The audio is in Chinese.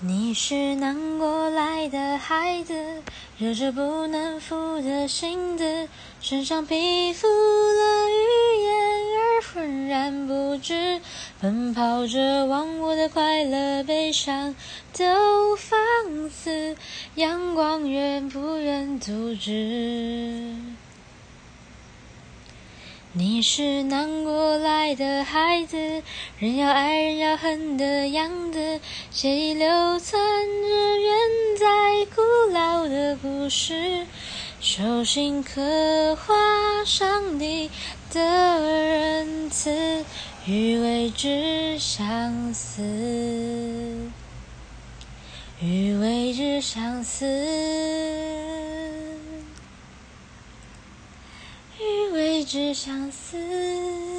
你是南国来的孩子，有着不能负的性子，身上披覆了语言而浑然不知，奔跑着忘我的快乐悲伤都放肆，阳光愿不愿阻止？你是南国来的孩子，人要爱人要恨的样子，写意流传着远在古老的故事，手心刻画上帝的仁慈与未知相思，与未知相思。只相思。